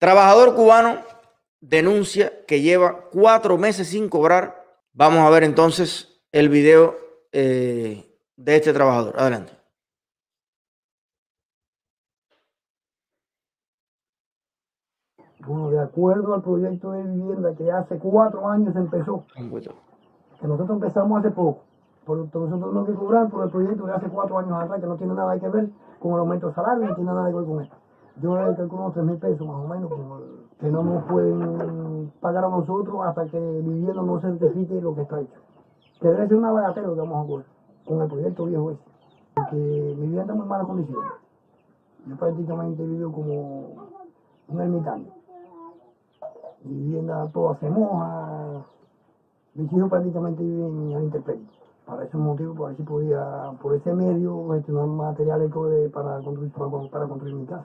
Trabajador cubano denuncia que lleva cuatro meses sin cobrar. Vamos a ver entonces el video eh, de este trabajador. Adelante. Bueno, de acuerdo al proyecto de vivienda que hace cuatro años empezó, que nosotros empezamos hace poco, por nosotros tenemos que cobrar por el proyecto de hace cuatro años atrás, que no tiene nada que ver con el aumento de salario, no tiene nada que ver con esto. Yo le calculo unos tres mil pesos más o menos, que no nos pueden pagar a nosotros hasta que el vivienda no certifique lo que está hecho. Que debe ser una bagatela que vamos a cobrar con el proyecto viejo ese. Porque mi vivienda está en muy malas condiciones. Yo prácticamente vivo como un ermitaño. Mi vivienda toda se moja. Mis hijos prácticamente viven en la intemperie. Para ese motivo, por si podía, por ese medio, gestionar materiales para construir, para, construir mi casa.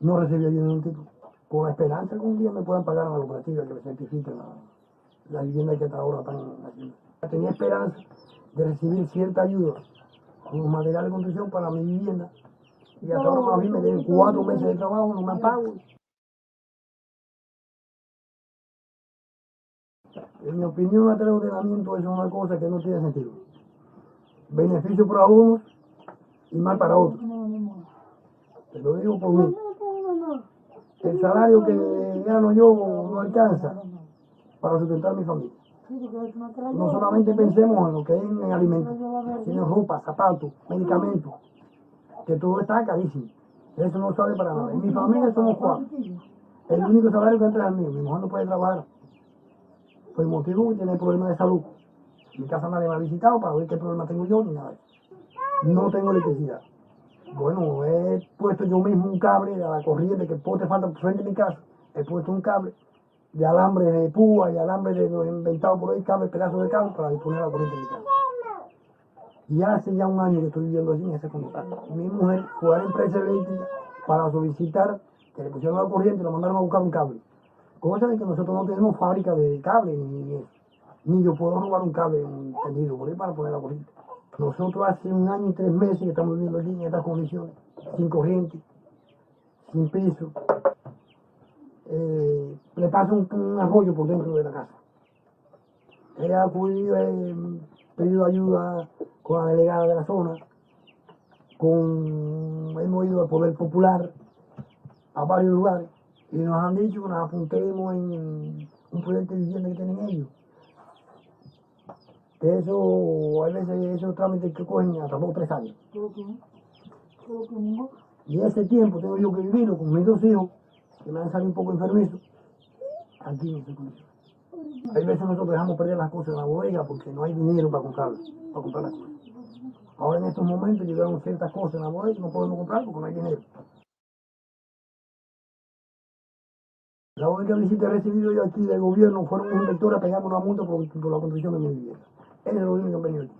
No recibí ayuda de ningún tipo. Con la esperanza que un día me puedan pagar a la cooperativa que me certifiquen la, vivienda que hasta ahora están haciendo. Tenía esperanza de recibir cierta ayuda con los materiales de construcción para mi vivienda. Y hasta ahora más bien me tienen cuatro meses de trabajo, no me pago. En mi opinión, el ordenamiento es una cosa que no tiene sentido. Beneficio para unos y mal para otros. Te lo digo por mí. El salario que gano yo no alcanza para sustentar a mi familia. No solamente pensemos en lo que es en alimentos, sino ropa, zapatos, medicamentos, que todo está carísimo. Eso no sale para nada. En mi familia somos cuatro. El único salario que entra es el mío. Mi mujer no puede trabajar. Por el motivo que tiene problemas de salud. Mi casa nadie me ha visitado para ver qué problema tengo yo ni nada. No tengo electricidad. Bueno, he puesto yo mismo un cable a la corriente que poste falta frente a mi casa. He puesto un cable de alambre de púa y alambre de los inventados por ahí, cable, pedazos de cable para disponer la corriente de mi casa. Y hace ya un año que estoy viviendo allí en ese contrato. Mi mujer fue a la empresa eléctrica para solicitar que le pusieran la corriente y lo mandaron a buscar un cable. Cosa de que nosotros no tenemos fábrica de cable ni, ni yo puedo robar un cable un tendido por ahí para poner la corriente. Nosotros hace un año y tres meses que estamos viviendo allí en estas condiciones, sin corriente, sin piso. Eh, le pasa un, arroyo por dentro de la casa. Ella ha pedido ayuda con la delegada de la zona, con, hemos ido al Poder Popular a varios lugares y nos han dicho que nos apuntemos en un proyecto de vivienda que tienen ellos. Eso, a veces esos trámites que cogen hasta dos o tres años. Y ese tiempo tengo yo que vivirlo con mis dos hijos, que me han salido un poco enfermizos, aquí no sé cómo. Hay veces nosotros dejamos perder las cosas en la bodega porque no hay dinero para comprarlas, para comprar las cosas. Ahora en estos momentos llegaron ciertas cosas en la bodega y no podemos comprar porque no hay dinero. La única visita que he recibido yo aquí del gobierno fueron un inspector a pegarme una multa por, la construcción de mi vivienda. Ese es lo único que venido aquí.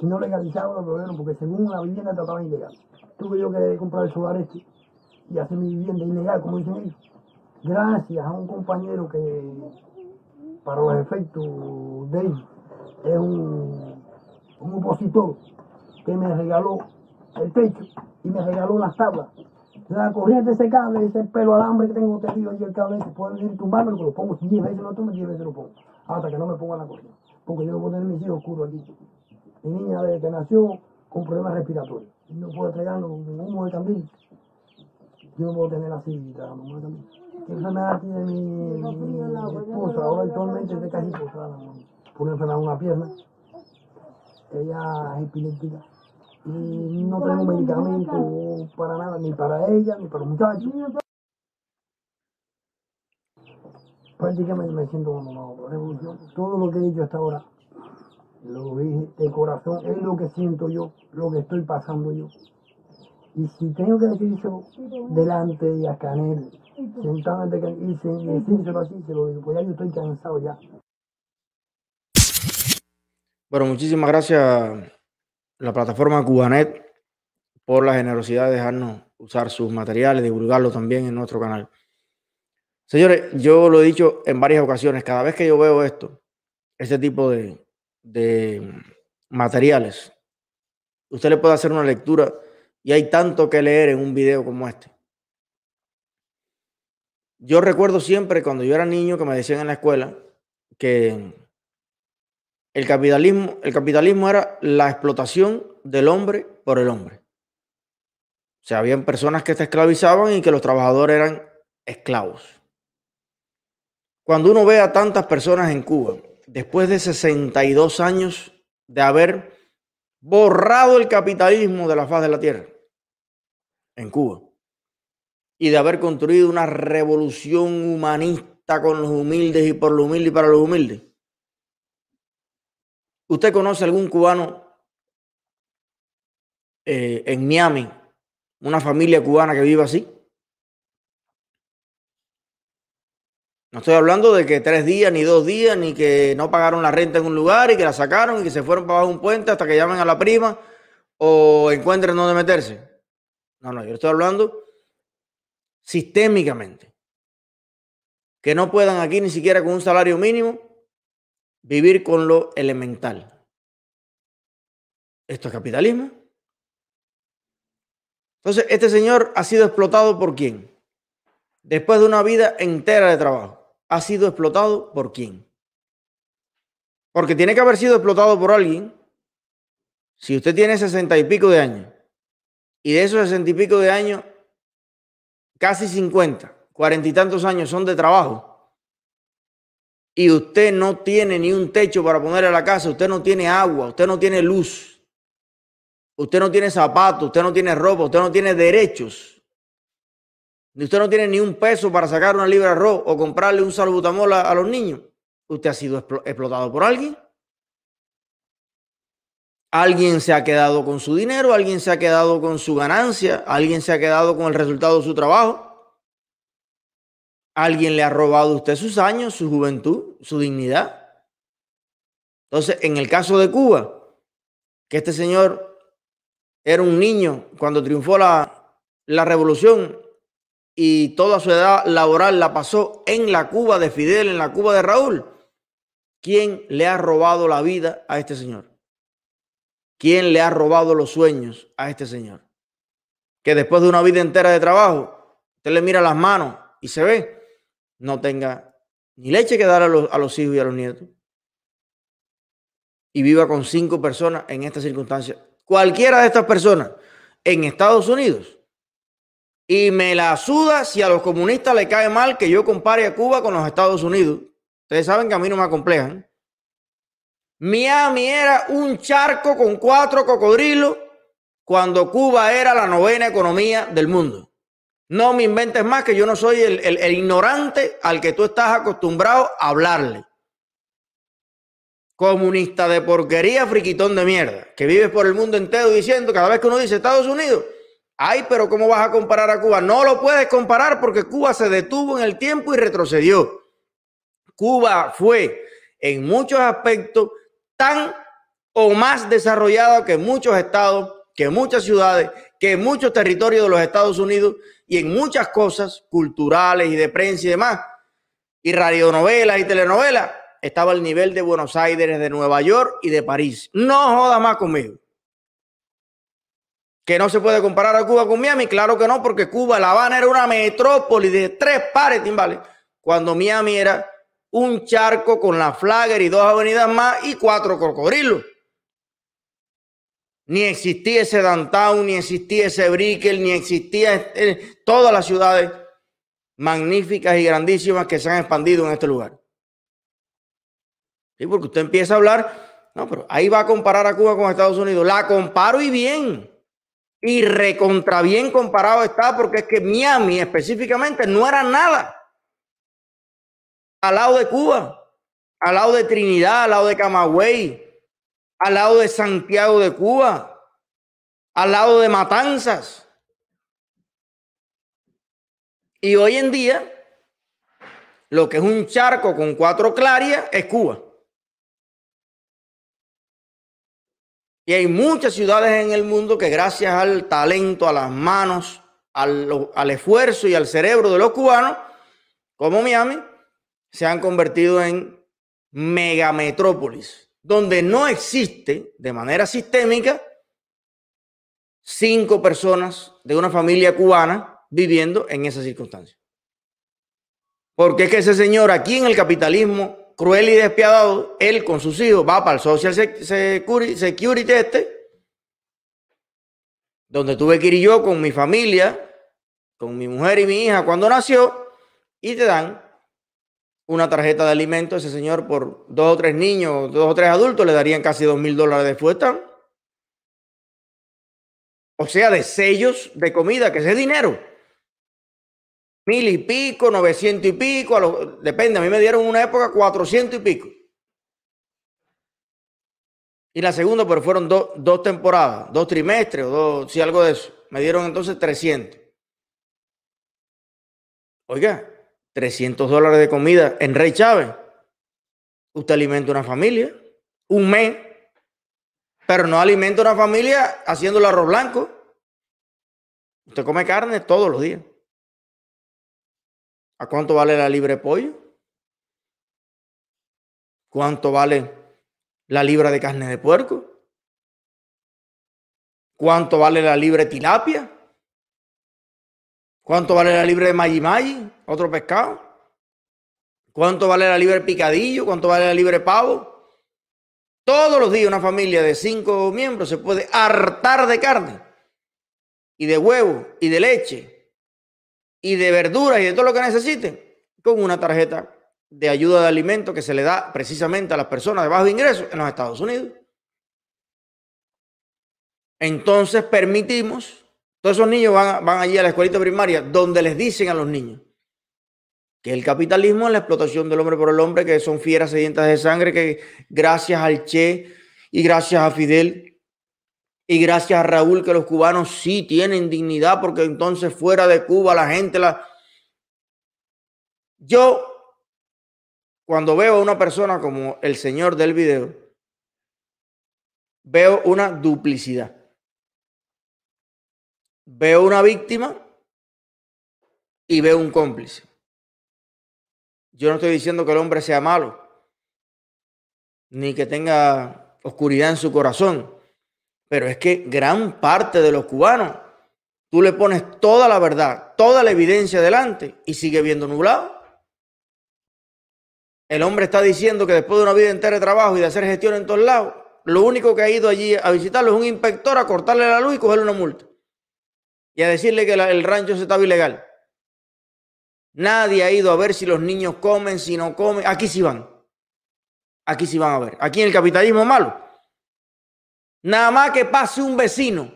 Si no legalizaban los problemas, porque según la vivienda trataba ilegal. Tuve yo que comprar el solar este y hacer mi vivienda ilegal, como dicen ellos. Gracias a un compañero que para los efectos de él, es un, un opositor que me regaló el techo y me regaló las tablas. La corriente, ese cable, ese pelo alambre que tengo tejido y el cable se puede venir tumbarme, lo pongo 10 veces, no tomo 10 veces lo pongo, hasta que no me ponga la corriente. Porque yo no puedo tener mis hijos oscuros aquí. Mi niña desde que nació con problemas respiratorios. No puedo entregarlo con humo de candil. Yo no puedo tener así, tragando humo de candil enfermedad tiene mi, mi esposa? Ahora actualmente está casi postrada por una enfermedad de una pierna. Ella es epiléptica. Y no tenemos medicamento para nada, ni para ella, ni para los muchachos. Prácticamente me siento abandonado la revolución. Todo lo que he dicho hasta ahora, lo dije de corazón, es lo que siento yo, lo que estoy pasando yo. Y si tengo que decir eso delante de Ascanel, sentado y decírselo así, se lo digo, pues ya yo estoy cansado ya. Bueno, muchísimas gracias la plataforma Cubanet por la generosidad de dejarnos usar sus materiales, divulgarlo también en nuestro canal. Señores, yo lo he dicho en varias ocasiones, cada vez que yo veo esto, este tipo de, materiales, usted le puede hacer una lectura y hay tanto que leer en un video como este. yo recuerdo siempre cuando yo era niño que me decían en la escuela que el capitalismo, el capitalismo era la explotación del hombre por el hombre. O sea, habían personas que se esclavizaban y que los trabajadores eran esclavos. Cuando uno ve a tantas personas en Cuba, después de 62 años de haber borrado el capitalismo de la faz de la tierra, en Cuba, y de haber construido una revolución humanista con los humildes y por los humildes y para los humildes. ¿Usted conoce algún cubano eh, en Miami una familia cubana que viva así. No estoy hablando de que tres días, ni dos días, ni que no pagaron la renta en un lugar y que la sacaron y que se fueron para abajo un puente hasta que llamen a la prima o encuentren dónde meterse. No, no, yo estoy hablando sistémicamente. Que no puedan aquí ni siquiera con un salario mínimo vivir con lo elemental. ¿Esto es capitalismo? Entonces, este señor ha sido explotado por quién? Después de una vida entera de trabajo, ha sido explotado por quién? Porque tiene que haber sido explotado por alguien. Si usted tiene sesenta y pico de años, y de esos sesenta y pico de años, casi cincuenta, cuarenta y tantos años son de trabajo, y usted no tiene ni un techo para poner a la casa, usted no tiene agua, usted no tiene luz, Usted no tiene zapatos, usted no tiene ropa, usted no tiene derechos. Usted no tiene ni un peso para sacar una libra de arroz o comprarle un salbutamol a, a los niños. Usted ha sido explotado por alguien. Alguien se ha quedado con su dinero, alguien se ha quedado con su ganancia, alguien se ha quedado con el resultado de su trabajo. Alguien le ha robado a usted sus años, su juventud, su dignidad. Entonces, en el caso de Cuba, que este señor era un niño cuando triunfó la, la revolución y toda su edad laboral la pasó en la Cuba de Fidel, en la Cuba de Raúl. ¿Quién le ha robado la vida a este señor? ¿Quién le ha robado los sueños a este señor? Que después de una vida entera de trabajo, usted le mira las manos y se ve, no tenga ni leche que dar a los, a los hijos y a los nietos. Y viva con cinco personas en esta circunstancia cualquiera de estas personas en Estados Unidos y me la suda si a los comunistas le cae mal que yo compare a Cuba con los Estados Unidos. Ustedes saben que a mí no me acomplejan. Miami era un charco con cuatro cocodrilos cuando Cuba era la novena economía del mundo. No me inventes más que yo no soy el, el ignorante al que tú estás acostumbrado a hablarle comunista de porquería, friquitón de mierda, que vives por el mundo entero diciendo cada vez que uno dice Estados Unidos, ay, pero ¿cómo vas a comparar a Cuba? No lo puedes comparar porque Cuba se detuvo en el tiempo y retrocedió. Cuba fue en muchos aspectos tan o más desarrollada que muchos estados, que muchas ciudades, que muchos territorios de los Estados Unidos y en muchas cosas culturales y de prensa y demás, y radionovelas y telenovelas, estaba al nivel de Buenos Aires, de Nueva York y de París. No joda más conmigo. Que no se puede comparar a Cuba con Miami, claro que no, porque Cuba, La Habana era una metrópoli de tres pares timbales, cuando Miami era un charco con la Flagger y dos avenidas más y cuatro cocodrilos. Ni existía ese downtown, ni existía ese Brickell, ni existía eh, todas las ciudades magníficas y grandísimas que se han expandido en este lugar. ¿Sí? Porque usted empieza a hablar, no, pero ahí va a comparar a Cuba con Estados Unidos. La comparo y bien. Y recontra bien comparado está porque es que Miami específicamente no era nada. Al lado de Cuba, al lado de Trinidad, al lado de Camagüey, al lado de Santiago de Cuba, al lado de Matanzas. Y hoy en día, lo que es un charco con cuatro clarias es Cuba. Y hay muchas ciudades en el mundo que gracias al talento, a las manos, al, esfuerzo y al cerebro de los cubanos, como Miami, se han convertido en megametrópolis, donde no existe de manera sistémica cinco personas de una familia cubana viviendo en esa circunstancia. Porque es que ese señor aquí en el capitalismo cruel y despiadado, él con sus hijos va para el Social Security este, donde tuve que ir yo con mi familia, con mi mujer y mi hija cuando nació, y te dan una tarjeta de alimento. Ese señor por dos o tres niños, dos o tres adultos, le darían casi dos mil dólares de fueta. O sea, de sellos de comida, que ese dinero. Mil y pico, novecientos y pico, depende. A mí me dieron una época cuatrocientos y pico. Y la segunda, pero fueron dos temporadas, dos trimestres o dos, si algo de eso. Me dieron entonces 300. Oiga, 300 dólares de comida en Rey Chávez. Usted alimenta una familia, un mes, pero no alimenta una familia haciendo el arroz blanco. Usted come carne todos los días. ¿A cuánto vale la libre pollo? ¿Cuánto vale la libra de carne de puerco? ¿Cuánto vale la libre tilapia? ¿Cuánto vale la libre de Mayi Otro pescado. ¿Cuánto vale la libre picadillo? ¿Cuánto vale la libre pavo? Todos los días una familia de cinco miembros se puede hartar de carne y de huevo y de leche y de verduras y de todo lo que necesiten con una tarjeta de ayuda de alimentos que se le da precisamente a las personas de bajo ingreso en los Estados Unidos. Entonces permitimos todos esos niños van, van allí a la escuelita primaria donde les dicen a los niños que el capitalismo es la explotación del hombre por el hombre, que son fieras sedientas de sangre, que gracias al Che y gracias a Fidel y gracias a Raúl que los cubanos sí tienen dignidad porque entonces fuera de Cuba la gente la... Yo, cuando veo a una persona como el señor del video, veo una duplicidad veo una víctima y veo un cómplice. Yo no estoy diciendo que el hombre sea malo, ni que tenga oscuridad en su corazón, pero es que gran parte de los cubanos, tú le pones toda la verdad, toda la evidencia delante y sigue viendo nublado. El hombre está diciendo que después de una vida entera de trabajo y de hacer gestión en todos lados, lo único que ha ido allí a visitarlo es un inspector a cortarle la luz y cogerle una multa y a decirle que el rancho se estaba ilegal. Nadie ha ido a ver si los niños comen, si no comen. Aquí sí van. Aquí sí van a ver. Aquí en el capitalismo malo. Nada más que pase un vecino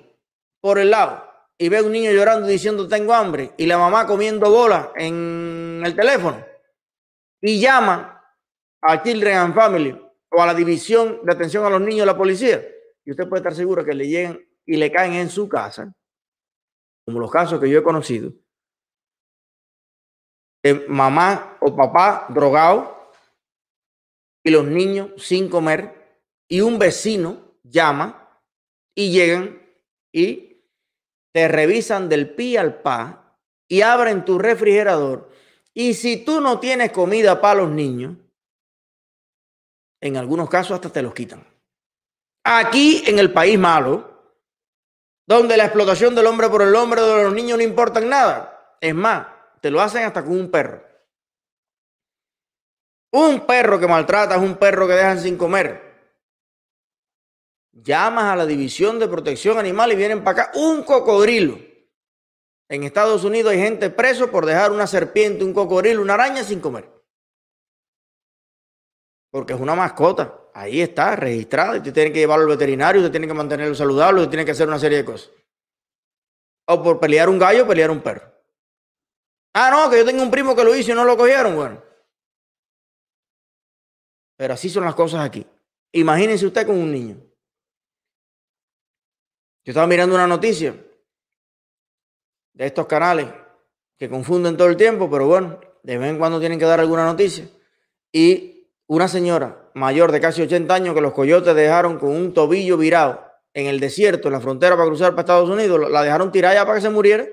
por el lado y ve a un niño llorando diciendo tengo hambre y la mamá comiendo bola en el teléfono. Y llama a Children and Family o a la división de atención a los niños de la policía. Y usted puede estar seguro que le lleguen y le caen en su casa como los casos que yo he conocido, de mamá o papá drogado y los niños sin comer y un vecino llama y llegan y te revisan del pi al pa y abren tu refrigerador y si tú no tienes comida para los niños, en algunos casos hasta te los quitan. Aquí en el país malo, donde la explotación del hombre por el hombre de los niños no importa nada. Es más, te lo hacen hasta con un perro. Un perro que maltrata es un perro que dejan sin comer. Llamas a la División de Protección Animal y vienen para acá un cocodrilo. En Estados Unidos hay gente preso por dejar una serpiente, un cocodrilo, una araña sin comer. Porque es una mascota ahí está, registrado, y usted tiene que llevarlo al veterinario, usted tiene que mantenerlo saludable, usted tiene que hacer una serie de cosas. O por pelear un gallo, pelear un perro. Ah, no, que yo tengo un primo que lo hizo y no lo cogieron, bueno. Pero así son las cosas aquí. Imagínense usted con un niño. Yo estaba mirando una noticia de estos canales que confunden todo el tiempo, pero bueno, de vez en cuando tienen que dar alguna noticia. Y una señora mayor de casi 80 años que los coyotes dejaron con un tobillo virado en el desierto, en la frontera para cruzar para Estados Unidos, la dejaron tirada para que se muriera.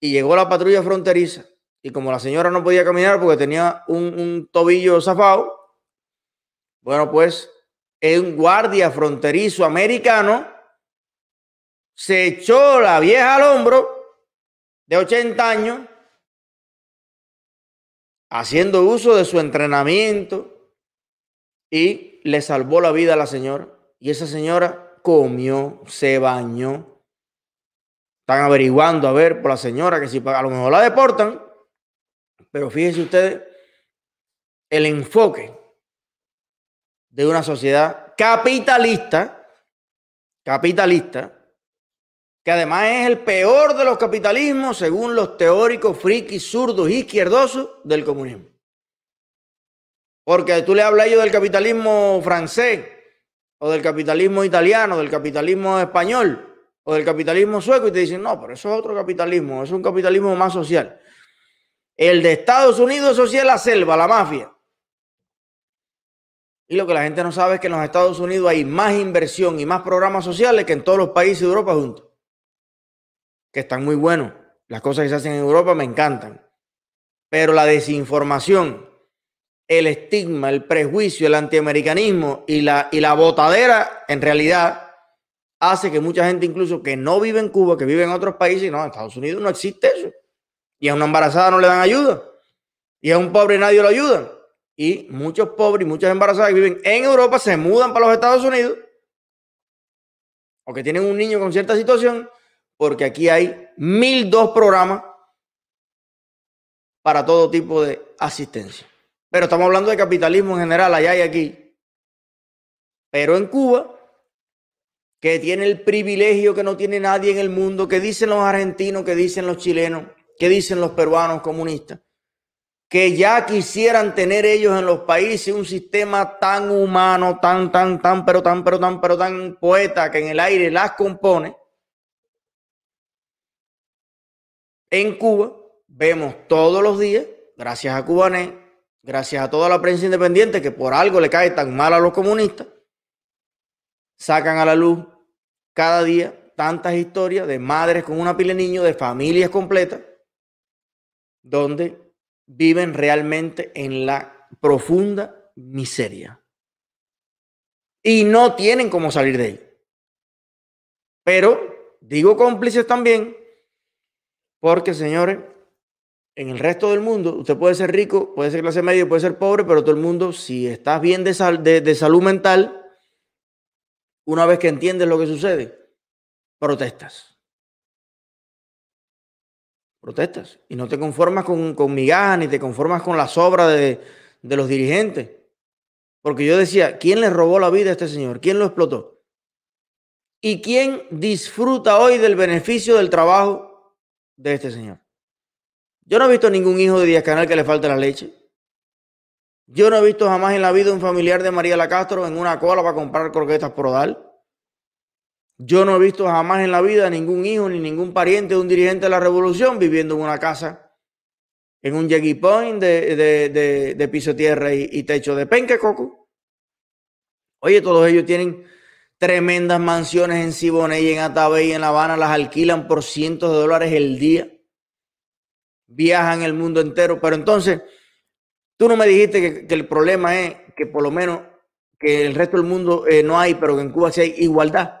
Y llegó la patrulla fronteriza. Y como la señora no podía caminar porque tenía un, un tobillo zafado, bueno, pues un guardia fronterizo americano se echó la vieja al hombro de 80 años haciendo uso de su entrenamiento y le salvó la vida a la señora. Y esa señora comió, se bañó. Están averiguando a ver por la señora que si a lo mejor la deportan. Pero fíjense ustedes el enfoque de una sociedad capitalista, capitalista, que además es el peor de los capitalismos según los teóricos frikis, zurdos izquierdosos del comunismo. Porque tú le hablas ellos del capitalismo francés, o del capitalismo italiano, del capitalismo español, o del capitalismo sueco, y te dicen, no, pero eso es otro capitalismo, es un capitalismo más social. El de Estados Unidos social, la selva, la mafia. Y lo que la gente no sabe es que en los Estados Unidos hay más inversión y más programas sociales que en todos los países de Europa juntos. Que están muy buenos. Las cosas que se hacen en Europa me encantan. Pero la desinformación, el estigma, el prejuicio, el antiamericanismo y la, y la botadera, en realidad, hace que mucha gente, incluso que no vive en Cuba, que vive en otros países, no, en Estados Unidos no existe eso. Y a una embarazada no le dan ayuda. Y a un pobre nadie lo ayuda y muchos pobres y muchas embarazadas que viven en Europa se mudan para los Estados Unidos o que tienen un niño con cierta situación, porque aquí hay mil dos programas para todo tipo de asistencia. Pero estamos hablando de capitalismo en general, allá y aquí. Pero en Cuba, que tiene el privilegio que no tiene nadie en el mundo, que dicen los argentinos, que dicen los chilenos, que dicen los peruanos comunistas, que ya quisieran tener ellos en los países un sistema tan humano, tan, tan, tan, pero tan, pero tan, pero tan poeta que en el aire las compone. En Cuba vemos todos los días, gracias a Cubanet, gracias a toda la prensa independiente que por algo le cae tan mal a los comunistas, sacan a la luz cada día tantas historias de madres con una pila de niños, de familias completas, donde viven realmente en la profunda miseria. Y no tienen cómo salir de ahí. Pero digo cómplices también, porque señores, en el resto del mundo, usted puede ser rico, puede ser clase media, puede ser pobre, pero todo el mundo, si estás bien de, salud mental, una vez que entiendes lo que sucede, protestas protestas y no te conformas con, con migajas ni te conformas con la sobra de, de los dirigentes. Porque yo decía, ¿quién le robó la vida a este señor? ¿Quién lo explotó? ¿Y quién disfruta hoy del beneficio del trabajo de este señor? Yo no he visto ningún hijo de Díaz Canal que le falte la leche. Yo no he visto jamás en la vida un familiar de María La Castro en una cola para comprar croquetas por Odal. Yo no he visto jamás en la vida ningún hijo ni ningún pariente de un dirigente de la revolución viviendo en una casa, en un Jeggy Point de, de, piso tierra y, techo de penque coco. Oye, todos ellos tienen tremendas mansiones en Siboney en Atabey en La Habana, las alquilan por cientos de dólares el día. Viajan el mundo entero, pero entonces tú no me dijiste que, el problema es que por lo menos que el resto del mundo eh, no hay, pero que en Cuba sí hay igualdad.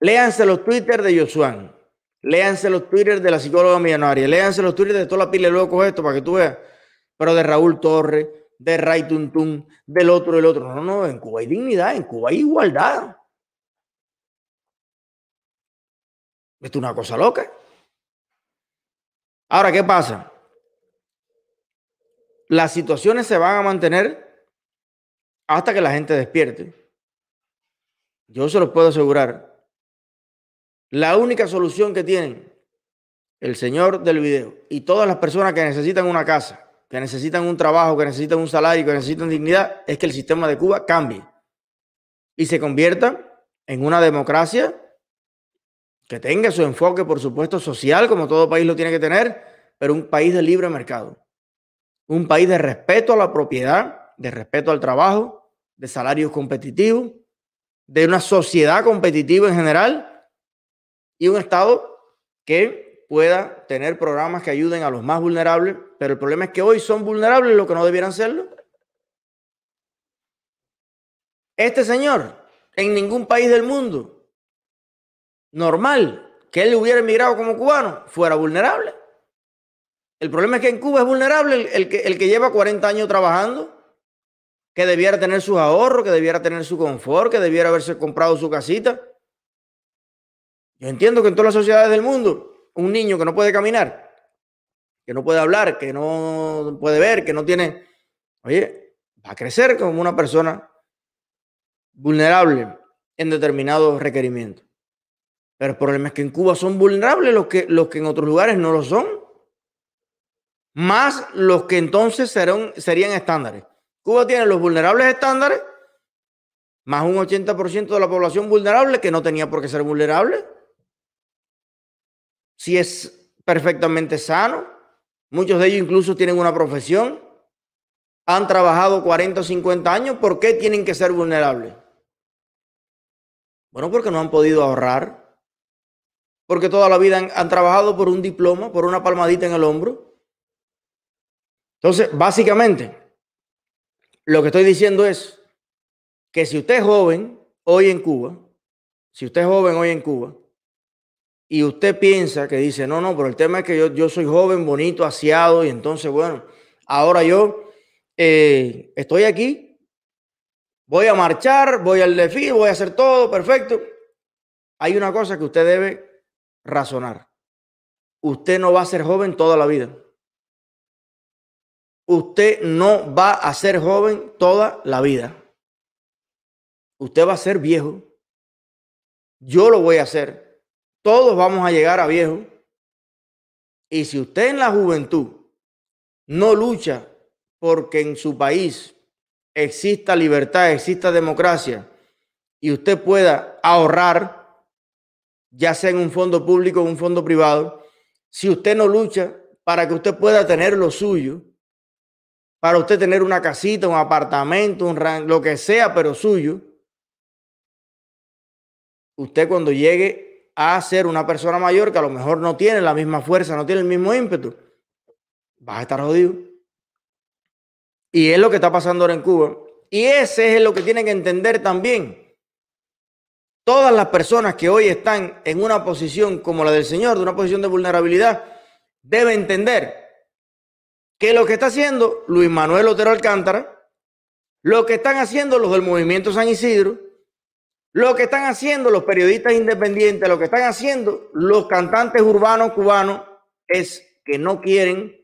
Léanse los Twitter de Josuán. Léanse los Twitter de la psicóloga millonaria. Léanse los Twitter de toda la pila de locos esto para que tú veas. Pero de Raúl Torres, de Ray Tuntun, del otro, del otro. No, no, en Cuba hay dignidad, en Cuba hay igualdad. Esto es una cosa loca. Ahora, ¿qué pasa? Las situaciones se van a mantener hasta que la gente despierte. Yo se los puedo asegurar. La única solución que tienen el señor del video y todas las personas que necesitan una casa, que necesitan un trabajo, que necesitan un salario, que necesitan dignidad, es que el sistema de Cuba cambie y se convierta en una democracia que tenga su enfoque, por supuesto, social, como todo país lo tiene que tener, pero un país de libre mercado. Un país de respeto a la propiedad, de respeto al trabajo, de salarios competitivos, de una sociedad competitiva en general y un Estado que pueda tener programas que ayuden a los más vulnerables, pero el problema es que hoy son vulnerables lo que no debieran serlo. Este señor, en ningún país del mundo normal que él hubiera emigrado como cubano, fuera vulnerable. El problema es que en Cuba es vulnerable el, que, el que lleva 40 años trabajando, que debiera tener sus ahorros, que debiera tener su confort, que debiera haberse comprado su casita. Yo entiendo que en todas las sociedades del mundo, un niño que no puede caminar, que no puede hablar, que no puede ver, que no tiene, oye, va a crecer como una persona vulnerable en determinados requerimientos. Pero el problema es que en Cuba son vulnerables los que, los que en otros lugares no lo son. Más los que entonces serán, serían estándares. Cuba tiene los vulnerables estándares, más un 80% de la población vulnerable que no tenía por qué ser vulnerable. Si es perfectamente sano, muchos de ellos incluso tienen una profesión, han trabajado 40 o 50 años, ¿por qué tienen que ser vulnerables? Bueno, porque no han podido ahorrar, porque toda la vida han, trabajado por un diploma, por una palmadita en el hombro. Entonces, básicamente, lo que estoy diciendo es que si usted es joven hoy en Cuba, si usted es joven hoy en Cuba, y usted piensa que dice, no, no, pero el tema es que yo, yo soy joven, bonito, aseado, y entonces, bueno, ahora yo eh, estoy aquí Voy a marchar, voy al desfile, voy a hacer todo perfecto. Hay una cosa que usted debe razonar. Usted no va a ser joven toda la vida. Usted no va a ser joven toda la vida. Usted va a ser viejo. Yo lo voy a hacer. Todos vamos a llegar a viejo. Y si usted en la juventud no lucha porque en su país exista libertad, exista democracia y usted pueda ahorrar, ya sea en un fondo público o un fondo privado, si usted no lucha para que usted pueda tener lo suyo, para usted tener una casita, un apartamento, un lo que sea, pero suyo, usted cuando llegue a ser una persona mayor que a lo mejor no tiene la misma fuerza, no tiene el mismo ímpetu, va a estar jodido. Y es lo que está pasando ahora en Cuba. Y ese es lo que tienen que entender también. Todas las personas que hoy están en una posición como la del Señor, de una posición de vulnerabilidad, deben entender que lo que está haciendo Luis Manuel Otero Alcántara, lo que están haciendo los del movimiento San Isidro, lo que están haciendo los periodistas independientes, lo que están haciendo los cantantes urbanos cubanos, es que no quieren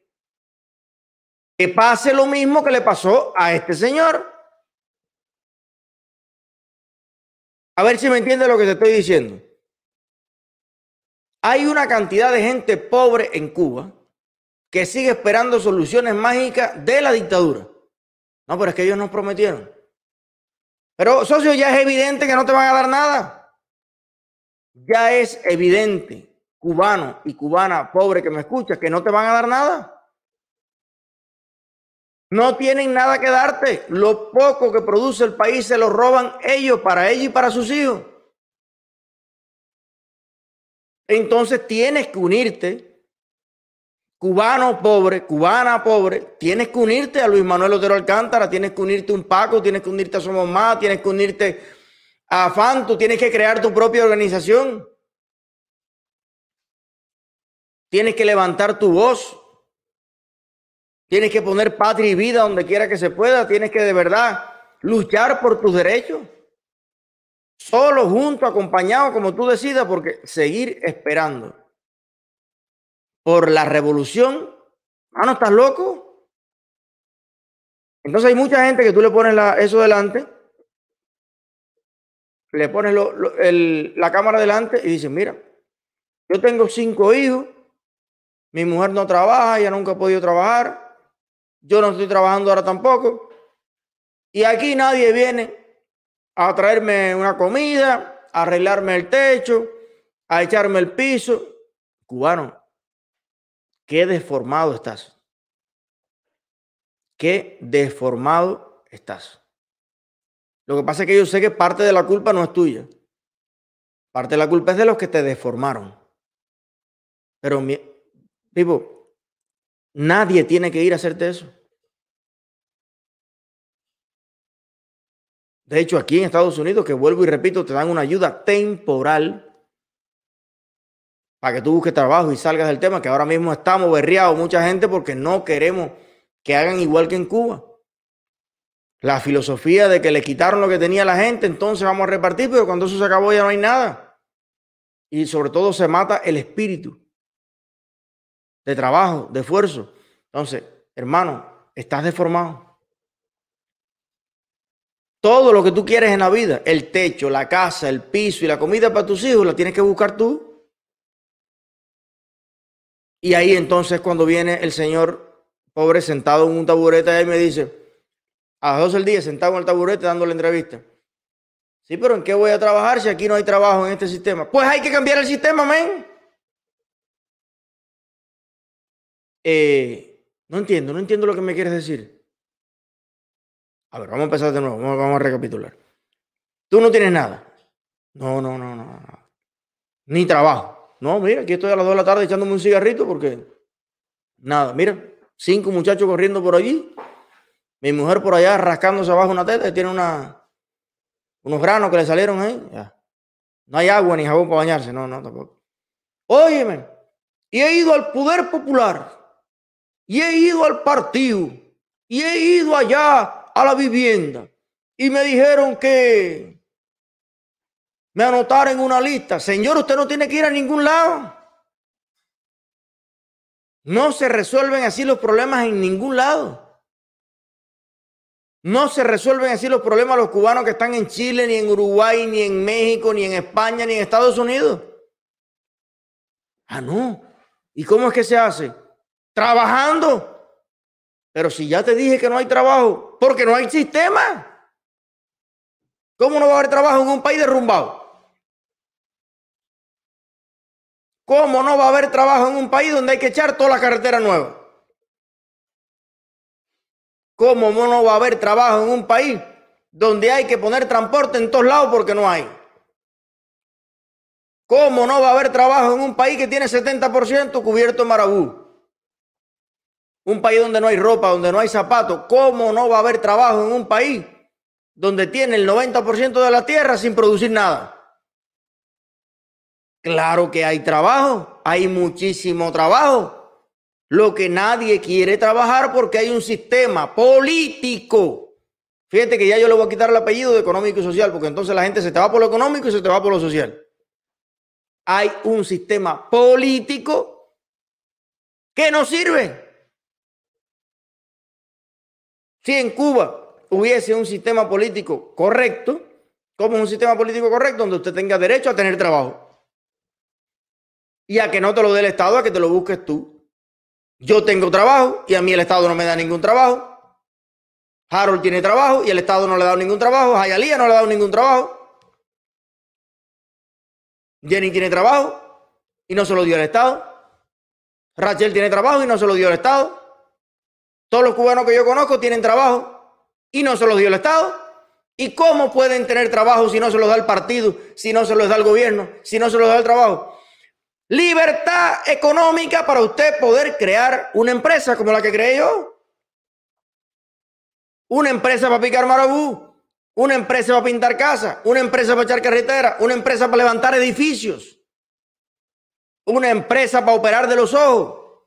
que pase lo mismo que le pasó a este señor. A ver si me entiende lo que te estoy diciendo. Hay una cantidad de gente pobre en Cuba que sigue esperando soluciones mágicas de la dictadura. No, pero es que ellos nos prometieron. Pero, socio, ya es evidente que no te van a dar nada. Ya es evidente, cubano y cubana pobre que me escucha, que no te van a dar nada. No tienen nada que darte. Lo poco que produce el país se lo roban ellos, para ellos y para sus hijos. Entonces tienes que unirte, cubano pobre, cubana pobre, tienes que unirte a Luis Manuel Otero Alcántara, tienes que unirte a un Paco, tienes que unirte a Somos Más, tienes que unirte a FAN, tú tienes que crear tu propia organización. Tienes que levantar tu voz, Tienes que poner patria y vida donde quiera que se pueda. Tienes que de verdad luchar por tus derechos. Solo, junto, acompañado, como tú decidas, porque seguir esperando por la revolución, ah, no estás loco. Entonces hay mucha gente que tú le pones eso delante, le pones la cámara delante y dices, mira, yo tengo cinco hijos, mi mujer no trabaja, ella nunca ha podido trabajar, yo no estoy trabajando ahora tampoco. Y aquí nadie viene a traerme una comida, a arreglarme el techo, a echarme el piso. Cubano, qué deformado estás. Qué deformado estás. Lo que pasa es que yo sé que parte de la culpa no es tuya. Parte de la culpa es de los que te deformaron. Pero, mi, Nadie tiene que ir a hacerte eso. De hecho, aquí en Estados Unidos, que vuelvo y repito, te dan una ayuda temporal para que tú busques trabajo y salgas del tema, que ahora mismo estamos berriados mucha gente porque no queremos que hagan igual que en Cuba. La filosofía de que le quitaron lo que tenía la gente, entonces vamos a repartir, pero cuando eso se acabó ya no hay nada. Y sobre todo se mata el espíritu de trabajo, de esfuerzo. Entonces, hermano, estás deformado. Todo lo que tú quieres en la vida, el techo, la casa, el piso y la comida para tus hijos, la tienes que buscar tú. Y ahí entonces cuando viene el señor pobre sentado en un taburete y me dice, a las 12 del día sentado en el taburete dándole entrevista. Sí, pero ¿en qué voy a trabajar si aquí no hay trabajo en este sistema? Pues hay que cambiar el sistema, men. Eh, no entiendo, no entiendo lo que me quieres decir. A ver, vamos a empezar de nuevo, vamos, a recapitular. Tú no tienes nada. No, no, no, no. Ni trabajo. No, mira, aquí estoy a las 2 de la tarde echándome un cigarrito porque nada, mira, cinco muchachos corriendo por allí, mi mujer por allá rascándose abajo una teta y tiene una, unos granos que le salieron ahí. Ya. No hay agua ni jabón para bañarse, no, no, tampoco. Óyeme, y he ido al poder popular, y he ido al partido, y he ido allá a la vivienda, y me dijeron que me anotaron en una lista. Señor, usted no tiene que ir a ningún lado. No se resuelven así los problemas en ningún lado. No se resuelven así los problemas los cubanos que están en Chile, ni en Uruguay, ni en México, ni en España, ni en Estados Unidos. Ah, no. ¿Y cómo es que se hace? Trabajando. Pero si ya te dije que no hay trabajo, porque no hay sistema. ¿Cómo no va a haber trabajo en un país derrumbado? ¿Cómo no va a haber trabajo en un país donde hay que echar toda la carretera nueva? ¿Cómo no va a haber trabajo en un país donde hay que poner transporte en todos lados porque no hay? ¿Cómo no va a haber trabajo en un país que tiene 70% cubierto en marabú? Un país donde no hay ropa, donde no hay zapatos. ¿Cómo no va a haber trabajo en un país donde tiene el 90% de la tierra sin producir nada? Claro que hay trabajo, hay muchísimo trabajo. Lo que nadie quiere trabajar porque hay un sistema político. Fíjate que ya yo le voy a quitar el apellido de económico y social, porque entonces la gente se te va por lo económico y se te va por lo social. Hay un sistema político que no sirve. Si en Cuba hubiese un sistema político correcto, como un sistema político correcto donde usted tenga derecho a tener trabajo y a que no te lo dé el Estado, a que te lo busques tú. Yo tengo trabajo y a mí el Estado no me da ningún trabajo. Harold tiene trabajo y el Estado no le ha dado ningún trabajo. Hayalía no le ha dado ningún trabajo. Jenny tiene trabajo y no se lo dio el Estado. Rachel tiene trabajo y no se lo dio el Estado. Todos los cubanos que yo conozco tienen trabajo y no se los dio el Estado. ¿Y cómo pueden tener trabajo si no se los da el partido, si no se los da el gobierno, si no se los da el trabajo? Libertad económica para usted poder crear una empresa como la que creé yo. Una empresa para picar marabú, una empresa para pintar casas, una empresa para echar carretera, una empresa para levantar edificios, una empresa para operar de los ojos,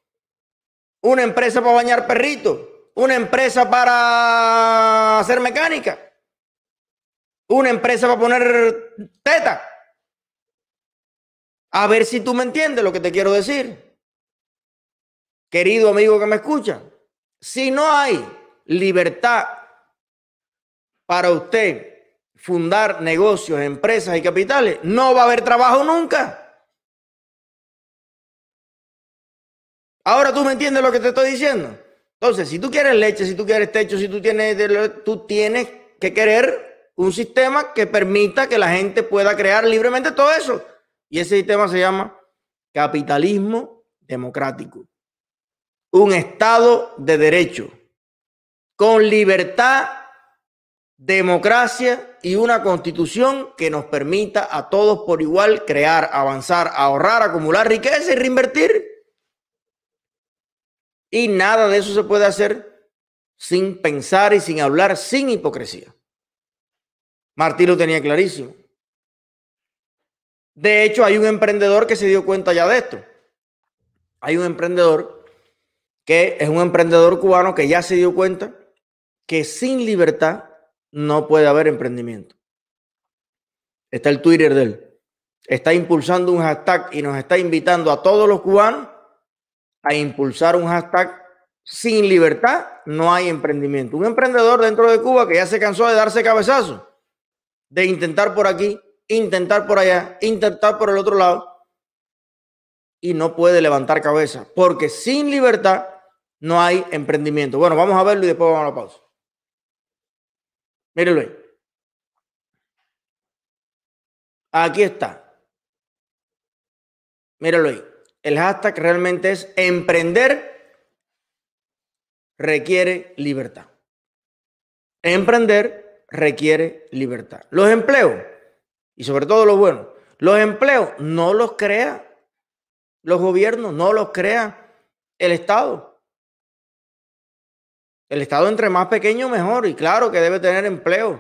una empresa para bañar perritos, una empresa para hacer mecánica, una empresa para poner teta. A ver si tú me entiendes lo que te quiero decir. Querido amigo que me escucha, si no hay libertad para usted fundar negocios, empresas y capitales, no va a haber trabajo nunca. Ahora tú me entiendes lo que te estoy diciendo. Entonces, si tú quieres leche, si tú quieres techo, si tú tienes, tú tienes que querer un sistema que permita que la gente pueda crear libremente todo eso. Y ese sistema se llama capitalismo democrático. Un Estado de derecho, con libertad, democracia y una constitución que nos permita a todos por igual crear, avanzar, ahorrar, acumular riqueza y reinvertir. Y nada de eso se puede hacer sin pensar y sin hablar, sin hipocresía. Martín lo tenía clarísimo. De hecho, hay un emprendedor que se dio cuenta ya de esto. Hay un emprendedor que es un emprendedor cubano que ya se dio cuenta que sin libertad no puede haber emprendimiento. Está el Twitter de él. Está impulsando un hashtag y nos está invitando a todos los cubanos a impulsar un hashtag sin libertad no hay emprendimiento. Un emprendedor dentro de Cuba que ya se cansó de darse cabezazo, de intentar por aquí, intentar por allá, intentar por el otro lado y no puede levantar cabeza, porque sin libertad no hay emprendimiento. Bueno, vamos a verlo y después vamos a la pausa. Mírenlo ahí. Aquí está. Mírenlo ahí. El hashtag realmente es emprender requiere libertad. Emprender requiere libertad. Los empleos, y sobre todo los buenos, los empleos no los crea los gobiernos, no los crea el Estado. El Estado entre más pequeño mejor y claro que debe tener empleos,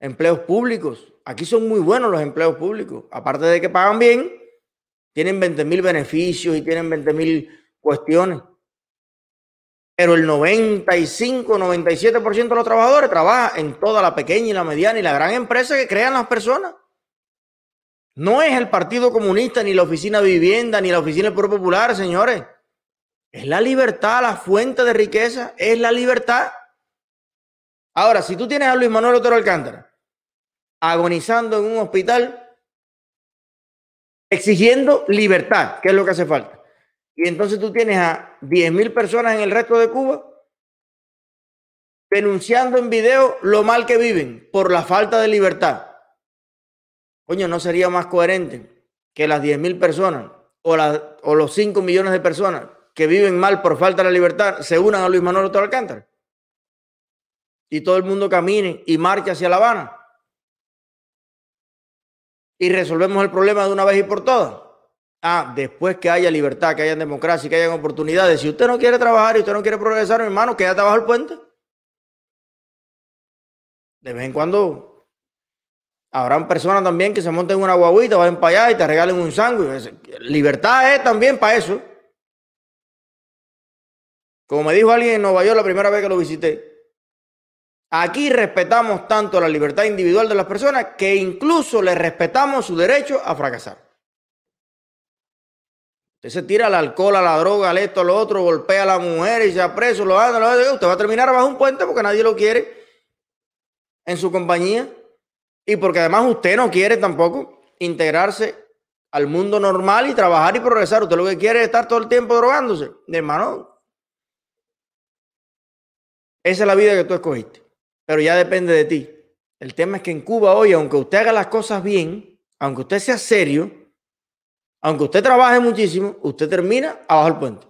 empleos públicos. Aquí son muy buenos los empleos públicos, aparte de que pagan bien, tienen 20 mil beneficios y tienen 20 mil cuestiones. Pero el 95, 97% de los trabajadores trabajan en toda la pequeña y la mediana y la gran empresa que crean las personas. No es el Partido Comunista, ni la Oficina de Vivienda, ni la Oficina del Pueblo Popular, señores. Es la libertad, la fuente de riqueza, es la libertad. Ahora, si tú tienes a Luis Manuel Otero Alcántara agonizando en un hospital, exigiendo libertad, que es lo que hace falta. Y entonces tú tienes a 10 mil personas en el resto de Cuba denunciando en video lo mal que viven por la falta de libertad. Coño, ¿no sería más coherente que las 10 mil personas o, los 5 millones de personas que viven mal por falta de la libertad se unan a Luis Manuel Otto Alcántara? Y todo el mundo camine y marche hacia La Habana y resolvemos el problema de una vez y por todas. Ah, después que haya libertad, que haya democracia, que haya oportunidades. Si usted no quiere trabajar y usted no quiere progresar, hermano, quédate abajo el puente. De vez en cuando habrán personas también que se monten una guaguita, vayan para allá y te regalen un sándwich. Libertad es también para eso. Como me dijo alguien en Nueva York la primera vez que lo visité, Aquí respetamos tanto la libertad individual de las personas que incluso le respetamos su derecho a fracasar. Usted se tira al alcohol, a la droga, al esto, al otro, golpea a la mujer y se preso, lo anda, lo anda. Usted va a terminar bajo un puente porque nadie lo quiere en su compañía y porque además usted no quiere tampoco integrarse al mundo normal y trabajar y progresar. Usted lo que quiere es estar todo el tiempo drogándose. Mi hermano, esa es la vida que tú escogiste, pero ya depende de ti. El tema es que en Cuba hoy, aunque usted haga las cosas bien, aunque usted sea serio, aunque usted trabaje muchísimo, usted termina abajo del puente.